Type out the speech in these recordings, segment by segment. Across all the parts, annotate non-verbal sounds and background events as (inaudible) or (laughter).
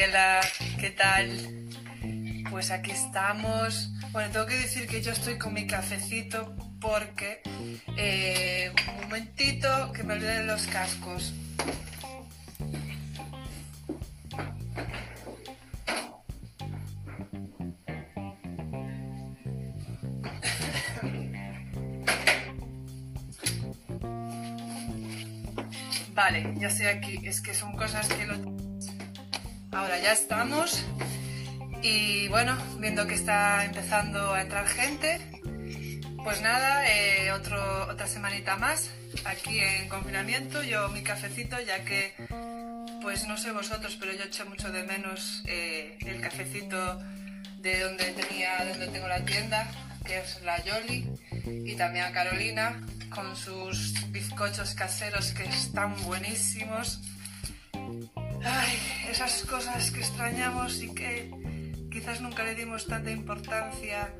Gabriela, ¿qué tal? Pues aquí estamos. Bueno, tengo que decir que yo estoy con mi cafecito porque... eh, un momentito que me olvidé los cascos. (laughs) Vale, ya estoy aquí. Es que son cosas que lo... Ya estamos. Y bueno, viendo que está empezando a entrar gente, pues nada, eh, otra semanita más aquí en confinamiento. Yo mi cafecito, ya que, pues no sé vosotros, pero yo echo mucho de menos eh, el cafecito de donde tenía, donde tengo la tienda, que es la Yoli, y también a Carolina con sus bizcochos caseros que están buenísimos. Ay, esas cosas que extrañamos y que quizás nunca le dimos tanta importancia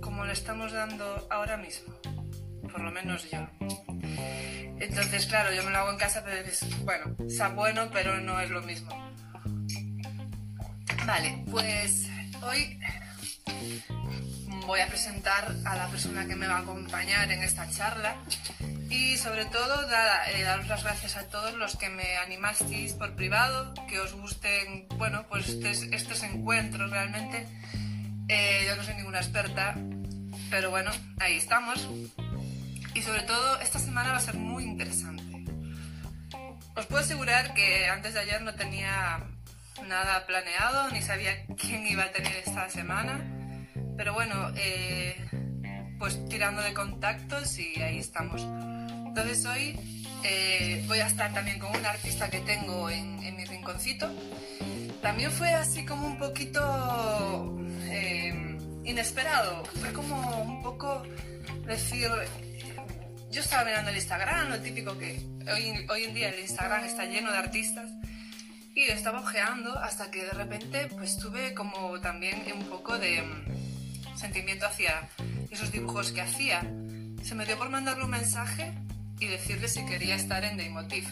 como le estamos dando ahora mismo. Por lo menos yo. Entonces, claro, yo me lo hago en casa, pero es, bueno, está bueno, pero no es lo mismo. Vale, pues hoy voy a presentar a la persona que me va a acompañar en esta charla y sobre todo eh, daros las gracias a todos los que me animasteis por privado, que os gusten, bueno, pues estos encuentros realmente. Eh, yo no soy ninguna experta, pero bueno, ahí estamos. Y sobre todo esta semana va a ser muy interesante. Os puedo asegurar que antes de ayer no tenía nada planeado, ni sabía quién iba a tener esta semana. Pero bueno, eh, pues tirando de contactos y ahí estamos. Entonces hoy eh, voy a estar también con un artista que tengo en, en mi rinconcito. También fue así como un poquito eh, inesperado. Fue como un poco decir, yo estaba mirando el Instagram, lo típico que hoy, hoy en día el Instagram está lleno de artistas. Y estaba ojeando hasta que de repente pues tuve como también un poco de mm, sentimiento hacia esos dibujos que hacía. Se me dio por mandarle un mensaje y decirle si quería estar en Daymotiv.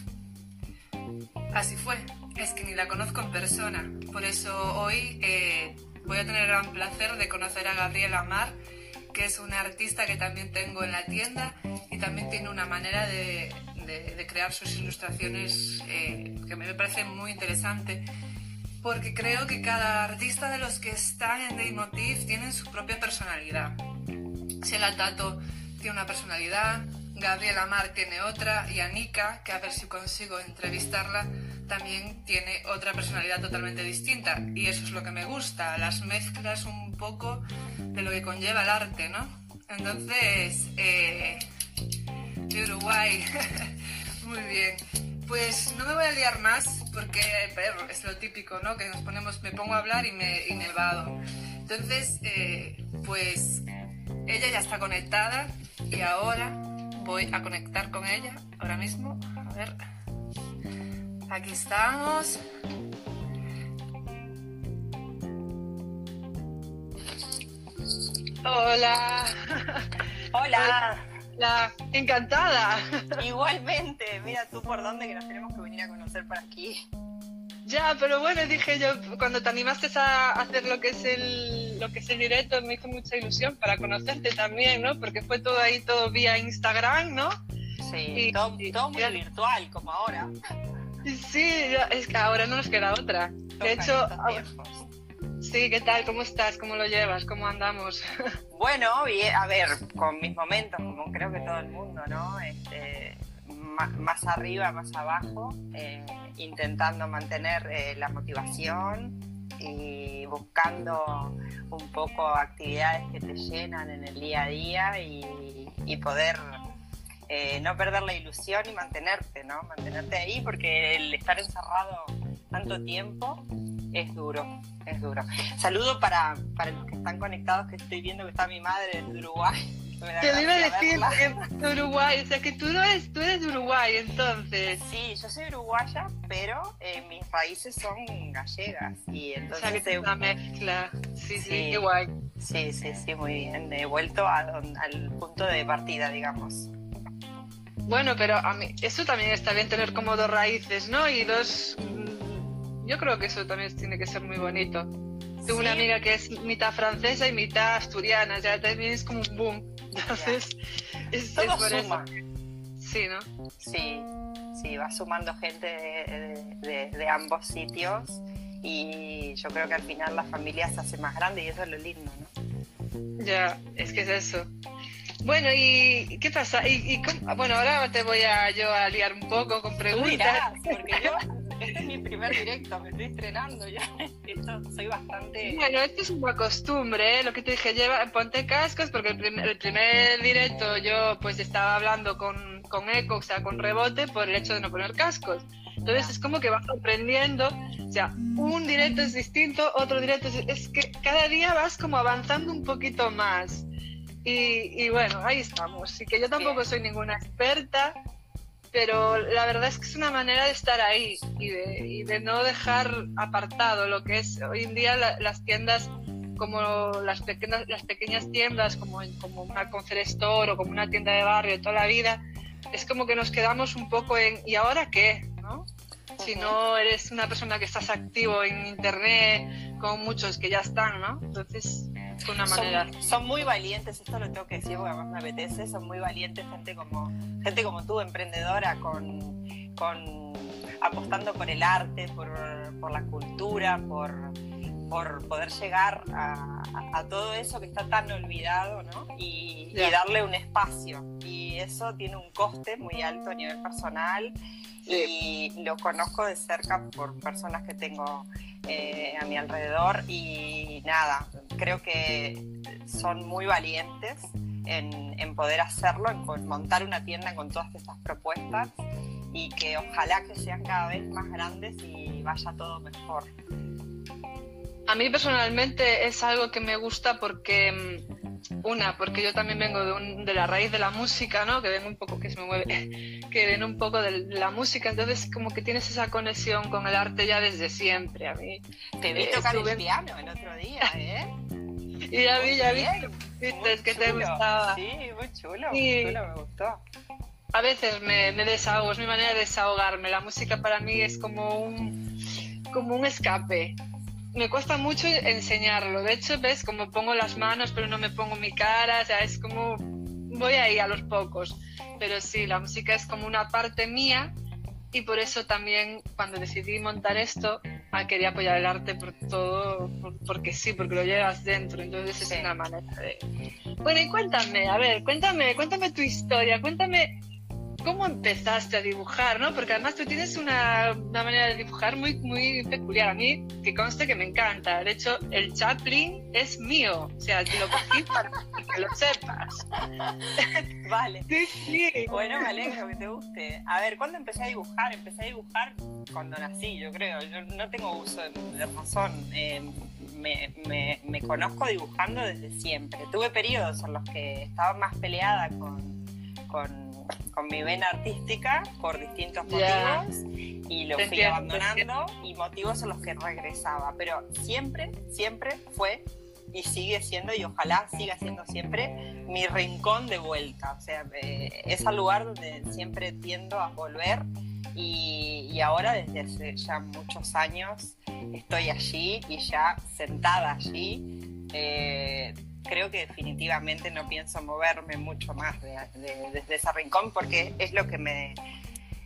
Así fue, es que ni la conozco en persona, por eso hoy eh, voy a tener el gran placer de conocer a Gabriela Mar, que es una artista que también tengo en la tienda y también tiene una manera de, crear sus ilustraciones eh, que me parece muy interesante porque creo que cada artista de los que están en Daymotiv tienen su propia personalidad. Sheila Tato tiene una personalidad, Gabriela tiene otra y Anika, que a ver si consigo entrevistarla, también tiene otra personalidad totalmente distinta. Y eso es lo que me gusta, las mezclas un poco de lo que conlleva el arte, ¿no? Entonces, eh, de Uruguay. (laughs) Muy bien. Pues no me voy a liar más porque perro, es lo típico, ¿no? Que nos ponemos, me pongo a hablar y me, y me evado. Entonces, eh, pues ella ya está conectada y ahora voy a conectar con ella ahora mismo. A ver. Aquí estamos. Hola. Hola, Hola. Encantada. igualmente. Mira tú por dónde que nos tenemos que venir a conocer por aquí. Ya, pero bueno, dije yo, cuando te animaste a hacer lo que es el, lo que es el directo, me hizo mucha ilusión para conocerte también, ¿no? Porque fue todo ahí, todo vía Instagram, ¿no? Sí, Y- todo, y- todo muy y- virtual, como ahora. Sí, es que ahora no nos queda otra. De hecho, sí, ¿qué tal? ¿Cómo estás? ¿Cómo lo llevas? ¿Cómo andamos? (laughs) Bueno, bien, a ver, con mis momentos, como creo que todo el mundo, ¿no? Este, más arriba, más abajo, eh, intentando mantener eh, la motivación y buscando un poco actividades que te llenan en el día a día y, poder eh, no perder la ilusión y mantenerte, ¿no? Mantenerte ahí porque el estar encerrado tanto tiempo es duro, es duro. Saludo para, para los que están conectados, que estoy viendo que está mi madre desde Uruguay. Te lo iba a decir que de Uruguay, o sea que tú no eres, tú eres de Uruguay, entonces. Sí, yo soy uruguaya, pero eh, mis raíces son gallegas y O entonces sea que es he- una mezcla. Sí, sí, Sí. qué guay. sí, sí, sí, muy bien. He vuelto a al punto de partida, digamos. Bueno, pero a mí, eso también está bien tener como dos raíces, ¿no? Y dos, mm, Yo creo que eso también tiene que ser muy bonito. Tengo una amiga que es mitad francesa y mitad asturiana, ya también es como un boom. Entonces, es, Todo por suma. eso. Sí, ¿no? Sí, sí, va sumando gente de, de- de ambos sitios y yo creo que al final la familia se hace más grande y eso es lo lindo, ¿no? Ya, es que es eso. Bueno, ¿y qué pasa? Y, y cómo- bueno, ahora te voy a yo a liar un poco con preguntas. dirás, porque yo, primer directo, me estoy estrenando ya, esto, soy bastante... Bueno, esto es una costumbre, ¿eh? lo que te dije, lleva, ponte cascos, porque el primer, el primer directo yo pues estaba hablando con, con eco, o sea, con rebote, por el hecho de no poner cascos. Entonces es como que vas aprendiendo, o sea, un directo es distinto, otro directo es, es que cada día vas como avanzando un poquito más. Y, y bueno, ahí estamos. Y que yo tampoco Bien. soy ninguna experta, pero la verdad es que es una manera de estar ahí y de, y de no dejar apartado lo que es hoy en día la- las tiendas como las pequeñas, las pequeñas tiendas como, en- como una Concer Store o como una tienda de barrio toda la vida, es como que nos quedamos un poco en ¿y ahora qué? Si no eres una persona que estás activo en internet con muchos que ya están, ¿no? Entonces, es una manera. Son, son muy valientes, esto lo tengo que decir porque además me apetece, son muy valientes gente como, gente como tú, emprendedora, con, con apostando por el arte, por, por la cultura, por, por poder llegar a, a- a todo eso que está tan olvidado, ¿no? Y, y darle un espacio. Y eso tiene un coste muy alto a nivel personal y lo conozco de cerca por personas que tengo eh, a mi alrededor y nada, creo que son muy valientes en, en poder hacerlo, en montar una tienda con todas estas propuestas y que ojalá que sean cada vez más grandes y vaya todo mejor. A mí personalmente es algo que me gusta porque, mm, una, porque yo también vengo de, un- de la raíz de la música, ¿no? Que vengo un poco, que se me mueve, (laughs) que viene un poco de la música, entonces como que tienes esa conexión con el arte ya desde siempre, a mí. Te vi Eh, tocar estuve- el piano el otro día, (laughs) ¿eh? Y ya vi, ya vi, viste, es que te gustaba. Sí, muy chulo, Sí. muy chulo, me gustó. A veces me, me desahogo, es mi manera de desahogarme. La música para mí es como un, como un escape. Me cuesta mucho enseñarlo. De hecho, ves, como pongo las manos, pero no me pongo mi cara. O sea, es como voy ahí a los pocos. Pero sí, la música es como una parte mía y por eso también cuando decidí montar esto ah, quería apoyar el arte por todo, por- porque sí, porque lo llevas dentro. Entonces es una manera de... Bueno, y cuéntame, a ver, cuéntame, cuéntame tu historia, cuéntame cómo empezaste a dibujar, ¿no? Porque además tú tienes una, una manera de dibujar muy, muy peculiar. A mí, que conste que me encanta. De hecho, el Chaplin es mío. O sea, lo cogí (laughs) para que lo sepas. (laughs) Vale. Sí, sí. Bueno, me alegro que te guste. A ver, ¿cuándo empecé a dibujar? Empecé a dibujar cuando nací, yo creo. Yo no tengo uso de, de razón. Eh, me, me- me conozco dibujando desde siempre. Tuve periodos en los que estaba más peleada con, con, con mi vena artística por distintos Ya. motivos y lo Te fui entiendo, abandonando y motivos en los que regresaba. Pero siempre, siempre fue y sigue siendo y ojalá siga siendo siempre mi rincón de vuelta. O sea, eh, es al lugar donde siempre tiendo a volver y, y ahora desde hace ya muchos años estoy allí y ya sentada allí. eh, creo que definitivamente no pienso moverme mucho más de- de- desde ese rincón porque es lo que me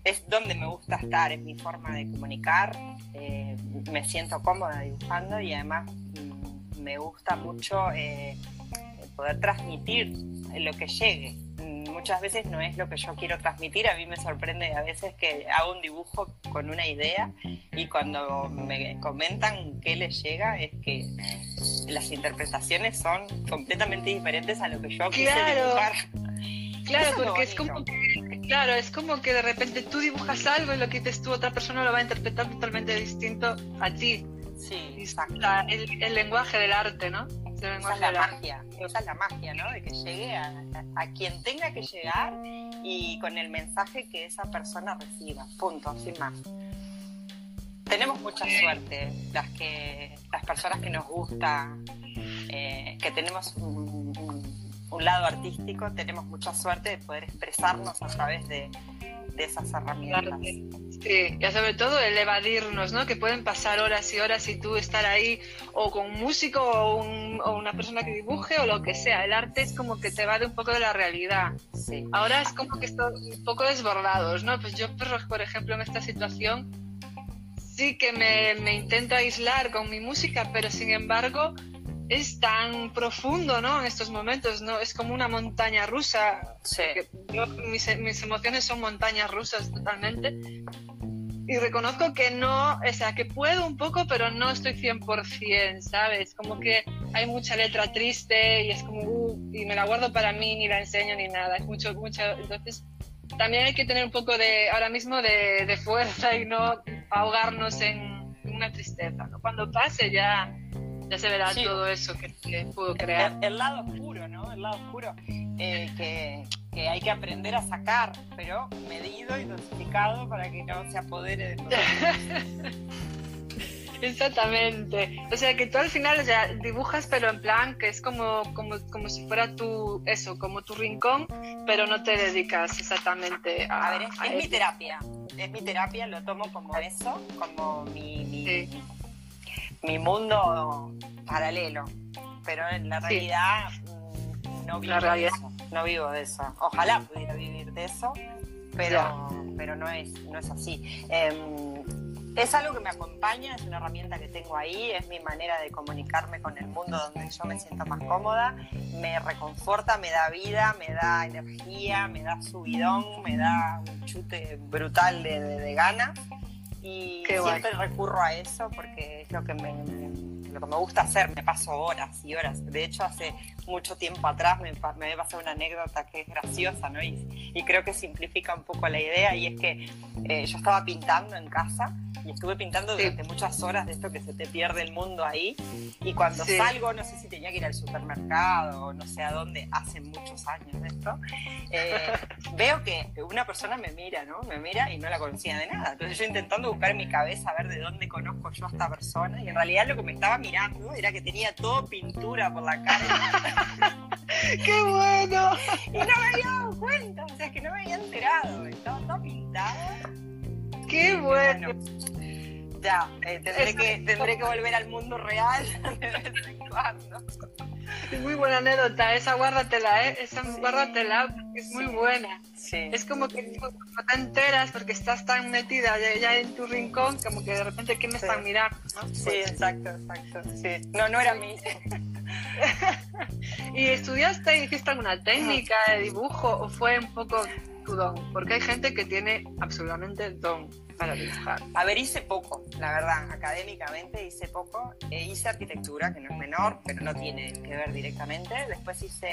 es donde me gusta estar, es mi forma de comunicar, eh, me siento cómoda dibujando y además mm, me gusta mucho eh, poder transmitir lo que llegue. Muchas veces no es lo que yo quiero transmitir, a mí me sorprende a veces que hago un dibujo con una idea y cuando me comentan qué les llega es que las interpretaciones son completamente diferentes a lo que yo quise Claro. dibujar. Claro, Eso porque es como que, claro, es como que de repente tú dibujas algo y lo que dices tú, otra persona lo va a interpretar totalmente distinto a ti. Sí, exacto. la- el, el lenguaje del arte, ¿no? Esa es la magia, esa es la magia, ¿no? De que llegue a, a- a quien tenga que llegar y con el mensaje que esa persona reciba. Punto, sin más. Tenemos mucha suerte, las que las personas que nos gusta, eh, que tenemos un, un- un lado artístico, tenemos mucha suerte de poder expresarnos a través de, de esas herramientas. Sí, y sobre todo el evadirnos, ¿no? Que pueden pasar horas y horas y tú estar ahí o con un músico o, una persona que dibuje o lo que sea. El arte es como que te evade un poco de la realidad. Sí. Ahora es como que estoy un poco desbordados, ¿no? Pues yo, por ejemplo, en esta situación sí que me, me intento aislar con mi música, pero sin embargo es tan profundo, ¿no? En estos momentos, ¿no? Es como una montaña rusa. Sí. mis, mis, emociones son montañas rusas totalmente. Y reconozco que no, o sea, que puedo un poco, pero no estoy 100%, ¿sabes? Como que hay mucha letra triste y es como, uh, y me la guardo para mí, ni la enseño ni nada. Es mucho, mucho. Entonces, también hay que tener un poco de, ahora mismo, de, de fuerza y no ahogarnos en una tristeza, ¿no? Cuando pase ya ya se verá todo eso que, pudo crear. El, lado oscuro, ¿no? El lado oscuro eh, que, que, hay que aprender a sacar, pero medido y dosificado para que no se apodere de nosotros. (laughs) Exactamente. O sea, que tú al final ya dibujas, pero en plan que es como, como, como si fuera tu, eso, como tu rincón, pero no te dedicas exactamente a... A ver, es, mi terapia. Es mi terapia, lo tomo como eso, como mi, mi, mi mundo paralelo, pero en la realidad mm, no vivo de eso. No vivo de eso. Ojalá pudiera vivir de eso, pero, pero no, es, no es así. Em, es algo que me acompaña, es una herramienta que tengo ahí, es mi manera de comunicarme con el mundo donde yo me siento más cómoda, me reconforta, me da vida, me da energía, me da subidón, me da un chute brutal de, de, ganas y siempre recurro a eso porque es lo que me, lo que me gusta hacer, me paso horas y horas. De hecho, hace mucho tiempo atrás me, me pasado una anécdota que es graciosa, ¿no? Y, y, creo que simplifica un poco la idea, y es que eh, yo estaba pintando en casa y estuve pintando durante muchas horas de esto que se te pierde el mundo ahí. Y cuando salgo, no sé si tenía que ir al supermercado o no sé a dónde, hace muchos años de esto, eh, veo que una persona me mira, ¿no? Me mira y no la conocía de nada. Entonces yo intentando buscar en mi cabeza a ver de dónde conozco yo a esta persona y en realidad lo que me estaba mirando era que tenía todo pintura por la cara. (laughs) ¡Qué bueno! (laughs) Y no me había dado cuenta, o sea, que no me había enterado. Estaba todo pintado. ¡Qué bueno! Ya, eh, tendré, que, tendré que volver al mundo real (laughs) de vez en cuando. Muy buena anécdota, esa guárdatela, ¿eh? Esa guárdatela, es muy buena. Sí. Es como que no te enteras porque estás tan metida ya en tu rincón, como que de repente, ¿qué me están mirando? Sí, pues exacto, exacto. Sí. No, no era mí. (laughs) ¿Y estudiaste y hiciste alguna técnica de dibujo o fue un poco tu don? Porque hay gente que tiene absolutamente don para dibujar. A ver, hice poco, la verdad, académicamente hice poco. Eh, hice arquitectura, que no es menor, pero no tiene que ver directamente. Después hice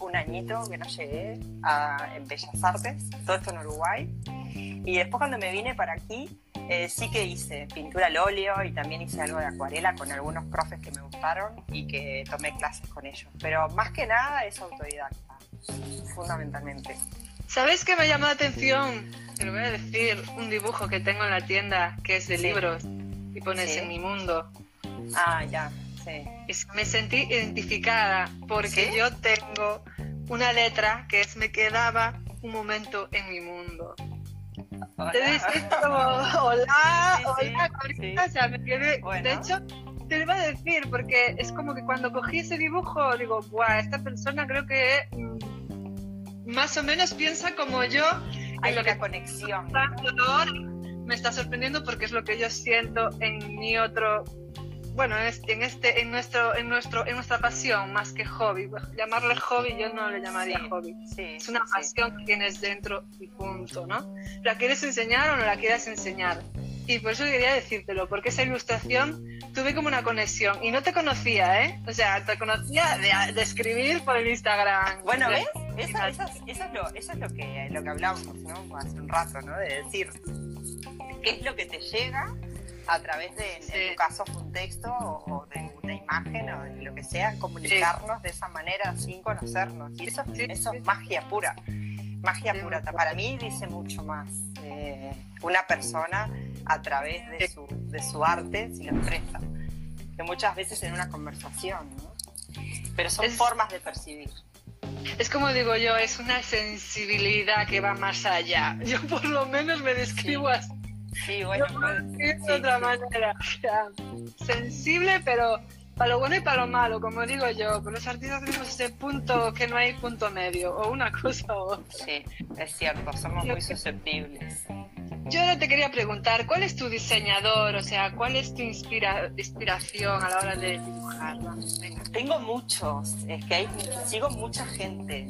un añito que no llegué a, en Bellas Artes, todo esto en Uruguay. Y después cuando me vine para aquí, eh, sí que hice pintura al óleo y también hice algo de acuarela con algunos profes que me gustaron y que tomé clases con ellos. Pero más que nada es autodidacta, fundamentalmente. ¿Sabes qué me llama la atención? Te lo voy a decir, un dibujo que tengo en la tienda que es de libros y pones en mi mundo. Ah, ya, sí. me sentí identificada porque yo tengo una letra que es me quedaba un momento en mi mundo. Hola. Te dices (laughs) como, hola, hola, o sea, me quedé, de hecho, te lo iba a decir porque es como que cuando cogí ese dibujo digo, guau, esta persona creo que más o menos piensa como yo. Hay lo que conexión. Me está sorprendiendo porque es lo que yo siento en mi otro, bueno, en este, en nuestro, en nuestro, en nuestra pasión más que hobby. Llamarle hobby yo no le llamaría hobby. es una pasión que tienes dentro y punto, ¿no? ¿La quieres enseñar o no la quieres enseñar? Y por eso quería decírtelo, porque esa ilustración tuve como una conexión y no te conocía, ¿eh? O sea, te conocía de, escribir por el Instagram. Bueno, ¿ves? Eso, es, lo, eso es lo que, lo que hablábamos ¿no? hace un rato, ¿no? De decir, ¿qué es lo que te llega a través de, en tu caso, un texto o, de una imagen o de lo que sea, comunicarnos de esa manera sin conocernos? Y eso, eso es magia pura. Magia pura. Para mí dice mucho más eh, una persona a través de su, de su arte si lo expresa. Que muchas veces en una conversación, ¿no? Pero son formas de percibir. es como digo yo, es una sensibilidad que va más allá. Yo por lo menos me describo así. Sí, bueno, de otra manera. sensible, pero para lo bueno y para lo malo, como digo yo. Con los artistas tenemos ese punto que no hay punto medio, o una cosa o otra. Sí, es cierto, somos muy susceptibles. Yo ahora te quería preguntar, ¿cuál es tu diseñador? O sea, ¿cuál es tu inspira inspiración a la hora de dibujar? Tengo muchos, es que hay, sigo mucha gente,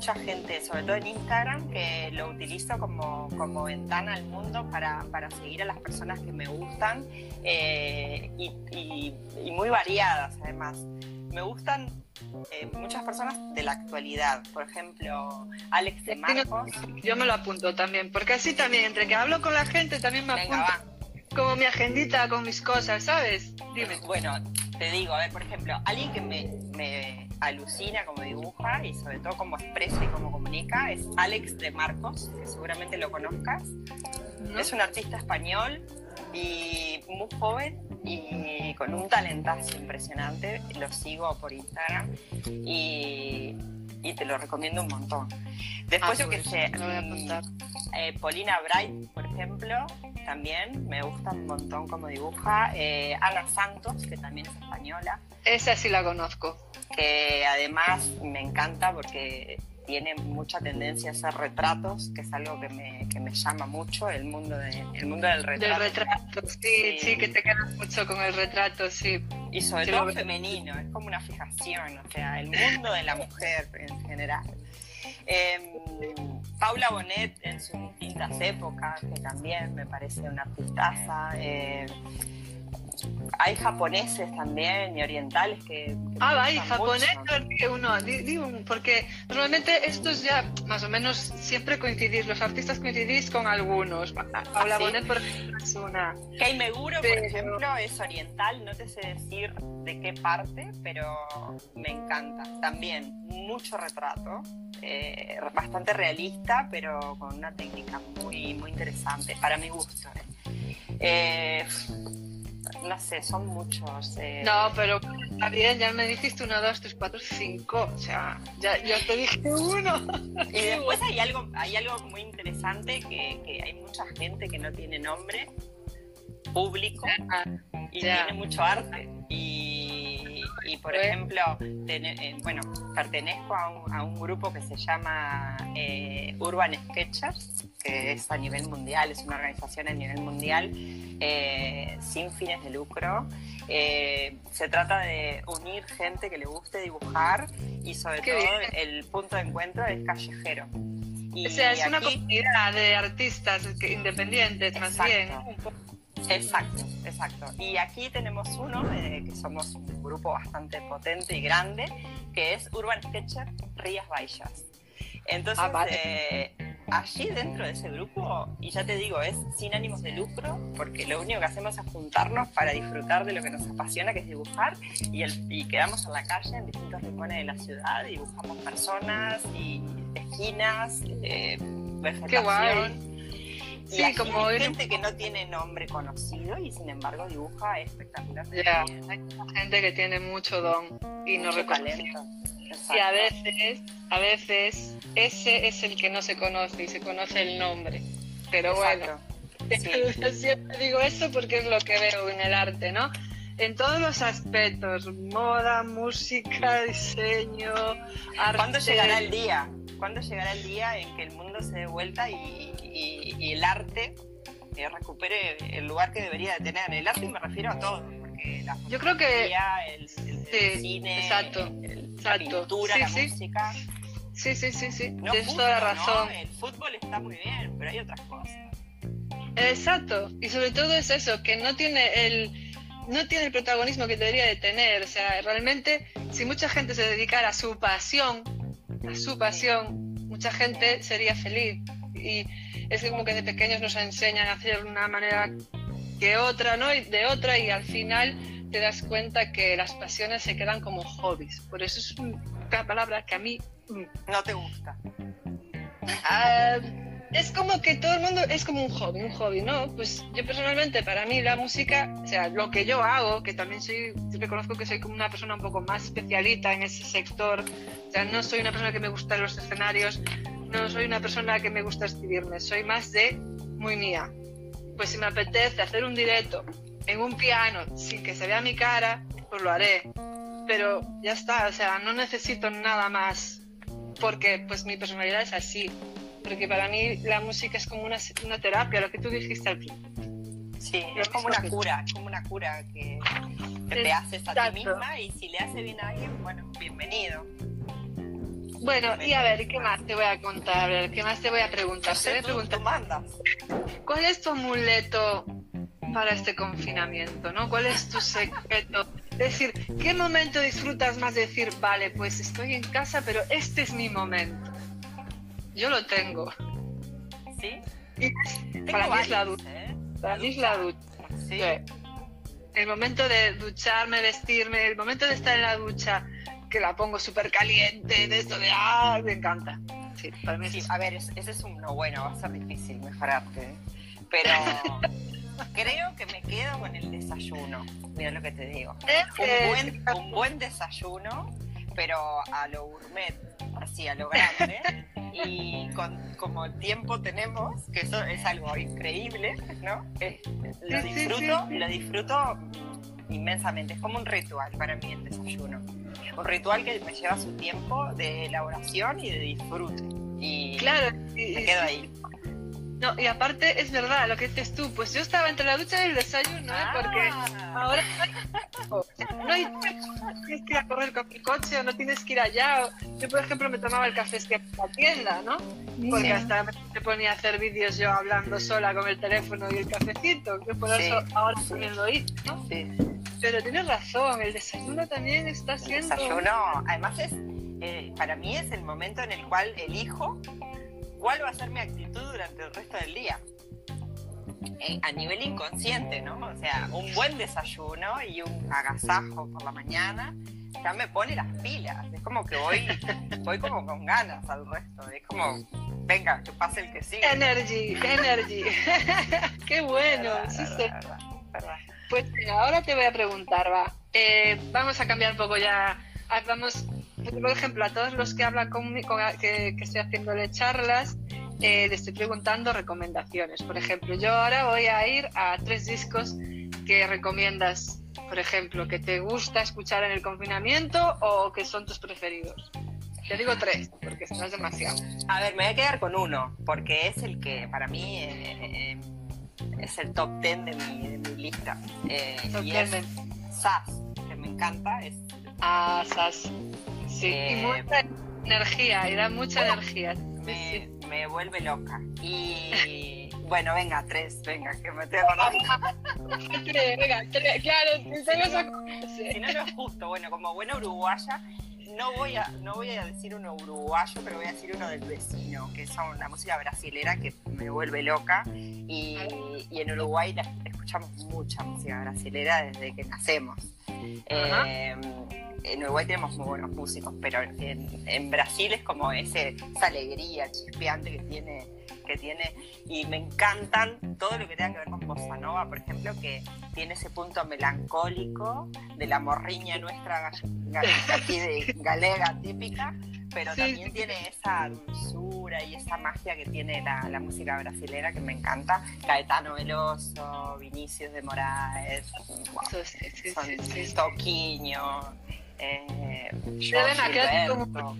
mucha gente, sobre todo en Instagram, que lo utilizo como, como ventana al mundo para, para, seguir a las personas que me gustan eh, y, y muy variadas además. Me gustan eh, muchas personas de la actualidad. Por ejemplo, Alex de Marcos. Yo me lo apunto también, porque así también, entre que hablo con la gente, también me apunto. Como mi agendita con mis cosas, ¿sabes? Dime. Bueno, te digo, a ver, por ejemplo, alguien que me, me alucina como dibuja y sobre todo como expresa y como comunica es Alex de Marcos, que seguramente lo conozcas. Es un artista español y muy joven y con un talentazo impresionante. Lo sigo por Instagram y, y te lo recomiendo un montón. Después, ah, yo que pues, sé, mm, eh, Paulina Bright, por ejemplo, también me gusta un montón como dibuja. Eh, Ana Santos, que también es española. Esa sí la conozco. Que además me encanta porque tiene mucha tendencia a hacer retratos, que es algo que me, que me llama mucho, el mundo, de, el mundo del retrato. Del retrato, sí, sí, que te quedas mucho con el retrato, sí. Y sobre todo femenino, es como una fijación, o sea, el mundo de la mujer en general. Em, Paula Bonet en sus distintas épocas, que también me parece una artistaza. Eh, hay japoneses también y orientales que... ah, hay japoneses que uno, digo, porque normalmente estos ya más o menos siempre coincidís, los artistas coincidís con algunos. Paula Bonet, por ejemplo, es una... Kei Meguro, por ejemplo, es oriental, no te sé decir de qué parte, pero me encanta. También mucho retrato, eh, bastante realista, pero con una técnica muy, muy interesante, para mi gusto. ¿eh? eh no sé, son muchos. Eh. No, pero bien, ya me dijiste uno, dos, tres, cuatro, cinco. O sea, ya, ya te dije uno. (laughs) Y después hay algo, hay algo muy interesante que, que hay mucha gente que no tiene nombre público y tiene mucho arte. Y, por ejemplo, eh, bueno, pertenezco a un, a un, grupo que se llama eh, Urban Sketchers, que es a nivel mundial, es una organización a nivel mundial eh, sin fines de lucro. se trata de unir gente que le guste dibujar y sobre todo el punto de encuentro es callejero. Y o sea, es una comunidad de artistas independientes, más bien. Exacto, exacto. Y aquí tenemos uno, eh, que somos un grupo bastante potente y grande, que es Urban Sketcher Rías Baixas. Entonces, ah, eh, allí dentro de ese grupo, y ya te digo, es sin ánimos de lucro, porque lo único que hacemos es juntarnos para disfrutar de lo que nos apasiona, que es dibujar, y, el, y quedamos en la calle, en distintos rincones de la ciudad, y dibujamos personas y esquinas, eh, vegetación. Sí, como hay gente que no tiene nombre conocido y sin embargo dibuja espectacular. Ya, hay gente que tiene mucho don y no reconoce. Y a veces, a veces ese es el que no se conoce y se conoce el nombre. Pero bueno, (laughs) siempre digo eso porque es lo que veo en el arte, ¿no? En todos los aspectos, moda, música, diseño, arte. ¿Cuándo llegará el día? ¿Cuándo llegará el día en que el mundo se dé vuelta y, y, el arte eh, recupere el lugar que debería de tener. El arte me refiero a todo, porque la Yo creo que el, cine, exacto, la pintura, la música. Sí, sí, sí, sí, tienes toda la razón. El fútbol está muy bien, pero hay otras cosas. Exacto, y sobre todo es eso, que no tiene el no tiene el protagonismo que debería de tener. O sea, realmente, si mucha gente se dedicara a su pasión, a su pasión, mucha gente sería feliz. Y es como que de pequeños nos enseñan a hacer una manera que otra, ¿no? Y de otra y al final te das cuenta que las pasiones se quedan como hobbies. Por eso es una palabra que a mí... No te gusta. Ah, es como que todo el mundo es como un hobby, un hobby, ¿no? Pues yo personalmente, para mí la música, o sea, lo que yo hago, que también soy, reconozco que soy como una persona un poco más especialita en ese sector, o sea, no soy una persona que me gusta los escenarios, no soy una persona que me gusta escribirme, soy más de muy mía. Pues si me apetece hacer un directo en un piano sin que se vea mi cara, pues lo haré. Pero ya está, o sea, no necesito nada más porque pues mi personalidad es así porque para mí la música es como una, una terapia, lo que tú dijiste al principio. Sí, es como una cura, es como una cura que, te haces a ti misma y si le hace bien a alguien, bueno, bienvenido. Bueno, y a ver, ¿qué más te voy a contar? A ver, ¿qué más te voy a preguntar? te voy a preguntar, mandas. ¿Cuál es tu amuleto para este confinamiento? ¿no? ¿Cuál es tu secreto? Es decir, ¿qué momento disfrutas más de decir, vale, pues estoy en casa, pero este es mi momento? Yo lo tengo. ¿Sí? para mí es la ducha. ¿eh? Para mí es la ducha. ¿Sí? El momento de ducharme, vestirme, el momento de estar en la ducha, que la pongo súper caliente, de esto de ¡ah! Me encanta. Sí, para mí sí, a ver, ese es uno bueno, va a ser difícil mejorarte. ¿eh? Pero (laughs) creo que me quedo con el desayuno. Mira lo que te digo. Un buen, un buen desayuno, pero a lo gourmet, así a lo grande y con, como tiempo tenemos, que eso es algo increíble, ¿no? lo disfruto, lo disfruto inmensamente, es como un ritual para mí el desayuno. Un ritual que me lleva su tiempo de elaboración y de disfrute. Y claro, me quedo ahí. No, y aparte es verdad lo que dices tú, pues yo estaba entre la ducha y el desayuno, ¿eh? porque ah. ahora no hay, tienes que ir a correr con el coche o no tienes que ir allá. Yo, por ejemplo, me tomaba el café en la tienda, ¿no? Porque hasta me ponía a hacer vídeos yo hablando sola con el teléfono y el cafecito, que por eso ahora también lo hice, ¿no? Sí. Pero tienes razón, el desayuno también está siendo... El desayuno, además es, eh, para mí es el momento en el cual elijo cuál va a ser mi actitud durante el resto del día. a nivel inconsciente, ¿no? O sea, un buen desayuno y un agasajo por la mañana ya me pone las pilas. Es como que voy, (laughs) voy como con ganas al resto. Es como, venga, que pase el que sigue. Energy, energy. (laughs) Qué bueno. sí, sí. Pues ahora te voy a preguntar, va. Eh, vamos a cambiar un poco ya. Ah, vamos por ejemplo, a todos los que hablan conmigo, que, que estoy haciéndole charlas, eh, le estoy preguntando recomendaciones. Por ejemplo, yo ahora voy a ir a tres discos que recomiendas, por ejemplo, que te gusta escuchar en el confinamiento o que son tus preferidos. Te digo tres, porque no es demasiado. A ver, me voy a quedar con uno, porque es el que para mí eh, eh, es el top ten de mi, lista. y es SAS, que me encanta. Es... Ah, SAS. Sí, y eh, mucha energía, y da mucha energía. Me, vuelve loca. Y bueno, venga, tres, venga, que me estoy acordando. tres, venga, tres, claro, si no, no es justo. Bueno, como buena uruguaya, no voy a no voy a decir uno uruguayo, pero voy a decir uno del vecino, que es una música brasilera que me vuelve loca. Y, en Uruguay escuchamos mucha música brasilera desde que nacemos. Eh, en Uruguay tenemos muy buenos músicos, pero en, Brasil es como ese, esa alegría chispeante que tiene, que tiene, y me encantan todo lo que tenga que ver con bossa nova, por ejemplo, que tiene ese punto melancólico de la morriña nuestra aquí (laughs) de galega típica, pero también tiene esa dulzura y esa magia que tiene la, música brasilera que me encanta. Caetano Veloso, Vinicius de Moraes, Toquiño, eh, quédate con uno.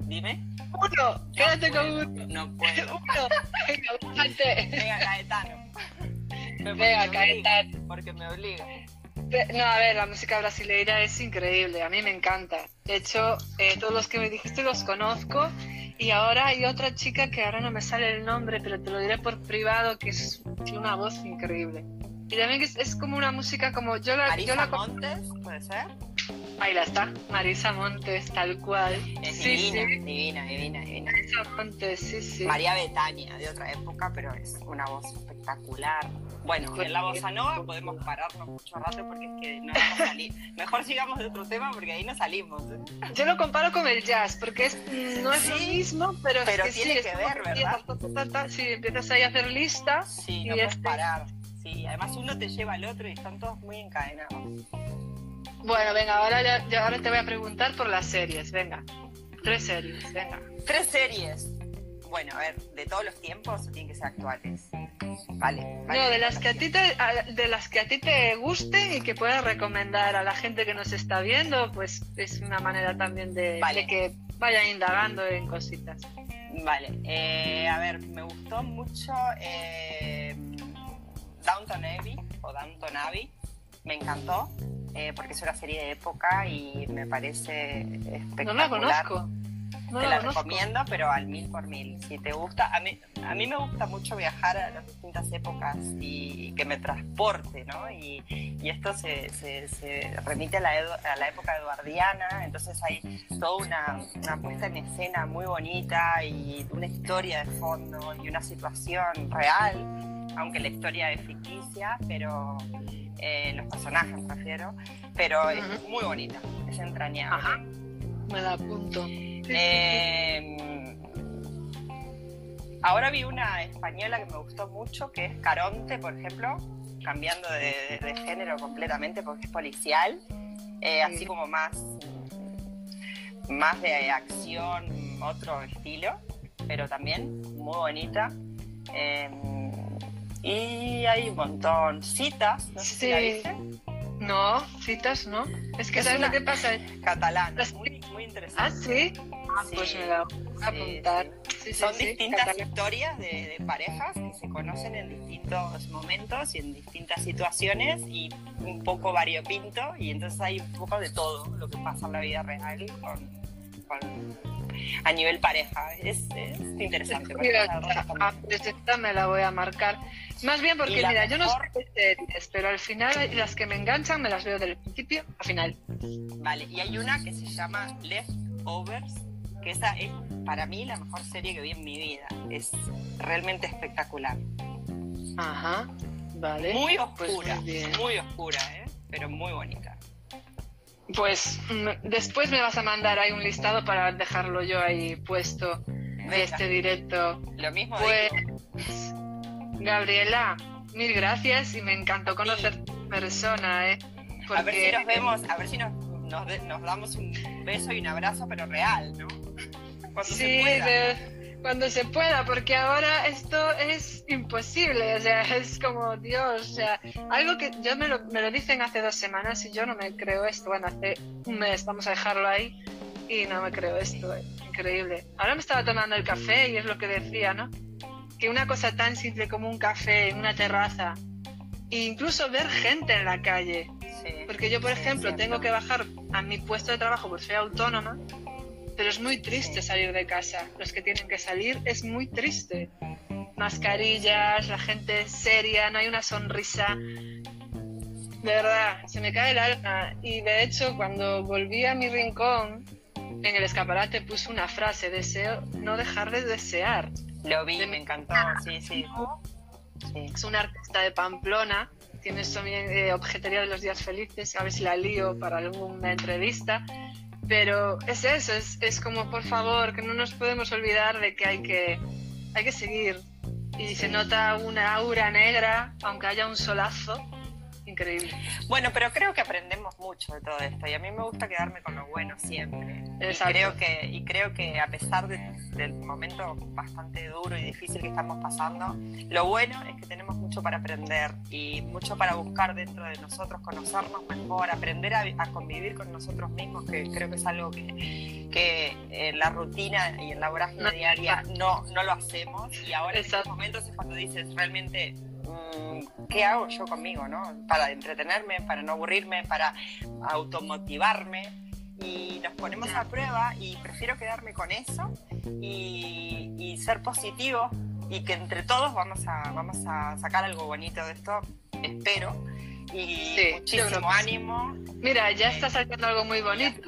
Dime. Uno, quédate con uno. No puedo. (laughs) Uno, venga, (laughs) Venga, Caetano. (laughs) Venga, Caetano. Porque me obliga. No, a ver, la música brasileña es increíble, a mí me encanta. De hecho, eh, todos los que me dijiste los conozco. Y ahora hay otra chica que ahora no me sale el nombre, pero te lo diré por privado, que es, tiene una voz increíble. Y también es, es como una música como yo la... Marisa yo la... Montes, ¿puede ser? Ahí la está, Marisa Montes, tal cual. Es divina, divina, divina, divina. Marisa Montes, sí, sí. María Betania, de otra época, pero es una voz espectacular. Bueno, en la bossa nova podemos pararnos mucho rato porque es que no vamos a salir. Mejor sigamos de otro tema porque ahí no salimos. ¿eh? Yo lo comparo con el jazz porque es, no es lo mismo, pero, pero es que tiene sí, que ver, ¿verdad? Sí, empiezas ahí a hacer lista. Sí, no puedes parar. Sí, además uno te lleva al otro y están todos muy encadenados. Bueno, venga, ahora, ya, ahora te voy a preguntar por las series, venga. Tres series, venga. Tres series. Bueno, a ver, de todos los tiempos tienen que ser actuales. Vale. vale no, de las que a ti te, de las que a ti te gusten y que puedas recomendar a la gente que nos está viendo, pues es una manera también de, que vayan indagando en cositas. Vale, eh, a ver, me gustó mucho eh, Downton Abbey o Downton Abbey, me encantó. Eh, porque es una serie de época y me parece espectacular. No la conozco. Te la, recomiendo, pero al mil por mil. Si te gusta, a mí, a mí me gusta mucho viajar a las distintas épocas y, que me transporte, ¿no? Y, y esto se, se, remite a la, a la, época eduardiana, entonces hay toda una, una, puesta en escena muy bonita y una historia de fondo y una situación real, aunque la historia es ficticia, pero eh, los personajes me refiero, pero es muy bonita, es entrañable. Me la apunto. Eh, ahora vi una española que me gustó mucho, que es Caronte, por ejemplo, cambiando de, género completamente porque es policial, eh, así como más, más de acción, otro estilo, pero también muy bonita. Y hay un montón. Citas, no sé si la viste. No, citas no. Es que ¿sabes lo que pasa? Catalana, muy, muy interesante. Ah, sí. Ah, pues me la voy a apuntar. Son distintas historias de, de, parejas que se conocen en distintos momentos y en distintas situaciones y un poco variopinto y entonces hay un poco de todo lo que pasa en la vida real con, con a nivel pareja. Es, es interesante. Ah, esta me la voy a marcar. Más bien porque, mira, yo no sé series, pero al final las que me enganchan me las veo del principio al final. Vale, y hay una que se llama Leftovers, que esa es para mí la mejor serie que vi en mi vida. Es realmente espectacular. Ajá, vale. Muy pues oscura, muy, oscura, ¿eh? pero muy bonita. Pues después me vas a mandar ahí un listado para dejarlo yo ahí puesto de este directo. Lo mismo pues, Gabriela, mil gracias y me encantó conocer tu persona, ¿eh? A ver si nos vemos, a ver si nos, nos, damos un beso y un abrazo, pero real, ¿no? Cuando sí, se pueda. Cuando se pueda, porque ahora esto es imposible, o sea, (laughs) es como Dios, o sea, algo que yo me lo, me lo dicen hace dos semanas y yo no me creo esto, bueno, hace un mes, vamos a dejarlo ahí, y no me creo esto, eh, increíble. Ahora me estaba tomando el café y es lo que decía, ¿no? que una cosa tan simple como un café en una terraza, e incluso ver gente en la calle. Porque yo, por ejemplo, tengo que bajar a mi puesto de trabajo porque soy autónoma, pero es muy triste salir de casa. Los que tienen que salir es muy triste. Mascarillas, la gente seria, no hay una sonrisa. De verdad, se me cae el alma. Y de hecho, cuando volví a mi rincón, en el escaparate puse una frase, deseo no dejar de desear. Lo vi, me encantó, sí, sí. Es un artista de Pamplona, tiene también eh, Objetería de los Días Felices, a ver si la lío para alguna entrevista. Pero es eso, es, es como por favor, que no nos podemos olvidar de que hay que, hay que seguir. Y se nota una aura negra, aunque haya un solazo, increíble. Bueno, pero creo que aprendemos mucho de todo esto y a mí me gusta quedarme con lo bueno siempre. Y creo, que, y creo que a pesar del momento bastante duro y difícil que estamos pasando, lo bueno es que tenemos mucho para aprender y mucho para buscar dentro de nosotros, conocernos mejor, aprender a, convivir con nosotros mismos, que creo que es algo que, que en la rutina y en la vorágine diaria no, no lo hacemos y ahora en estos momentos es cuando dices realmente ¿qué hago yo conmigo, no? Para entretenerme, para no aburrirme, para automotivarme. Y nos ponemos a prueba y prefiero quedarme con eso y, ser positivo y que entre todos vamos a, vamos a sacar algo bonito de esto, espero. Y muchísimo ánimo. Mira, ya está saliendo algo muy bonito.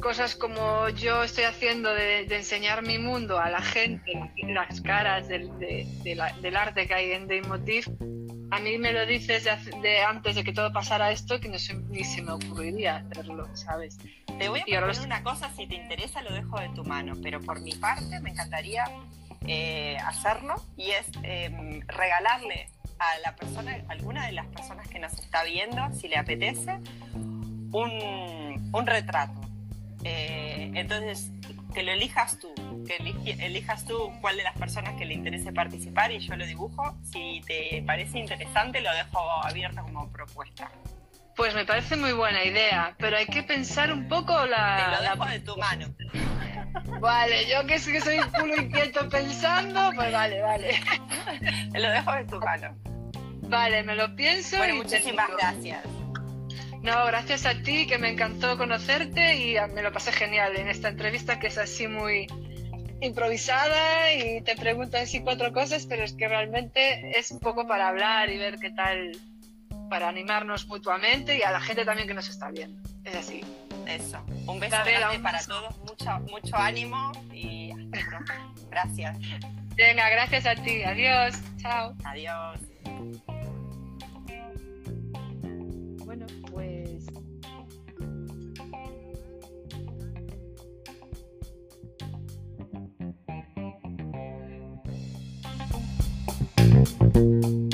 Cosas como yo estoy haciendo de, enseñar mi mundo a la gente, las caras del, del arte que hay en Daymotiv, a mí me lo dices de, antes de que todo pasara esto que no ni se me ocurriría hacerlo, ¿sabes? Te voy a proponer una cosa, si te interesa lo dejo de tu mano, pero por mi parte me encantaría eh, hacerlo y es em, regalarle a la persona, alguna de las personas que nos está viendo, si le apetece, un, un retrato eh, entonces, que lo elijas tú, que elijas tú cuál de las personas que le interese participar y yo lo dibujo. Si te parece interesante, lo dejo abierto como propuesta. Pues me parece muy buena idea, pero hay que pensar un poco la... Te lo dejo de tu mano. (laughs) Vale, yo que, que soy culo inquieto pensando, pues vale, vale. (laughs) Te lo dejo de tu mano. Vale, me lo pienso. Bueno, muchísimas gracias. No, gracias a ti, que me encantó conocerte y me lo pasé genial en esta entrevista que es así muy improvisada y te pregunto así cuatro cosas, pero es que realmente es un poco para hablar y ver qué tal, para animarnos mutuamente y a la gente también que nos está viendo. Es así. Eso. Un beso grande para todos, mucho, mucho ánimo y hasta pronto. Gracias. Venga, gracias a ti. Adiós. Chao. Adiós. Música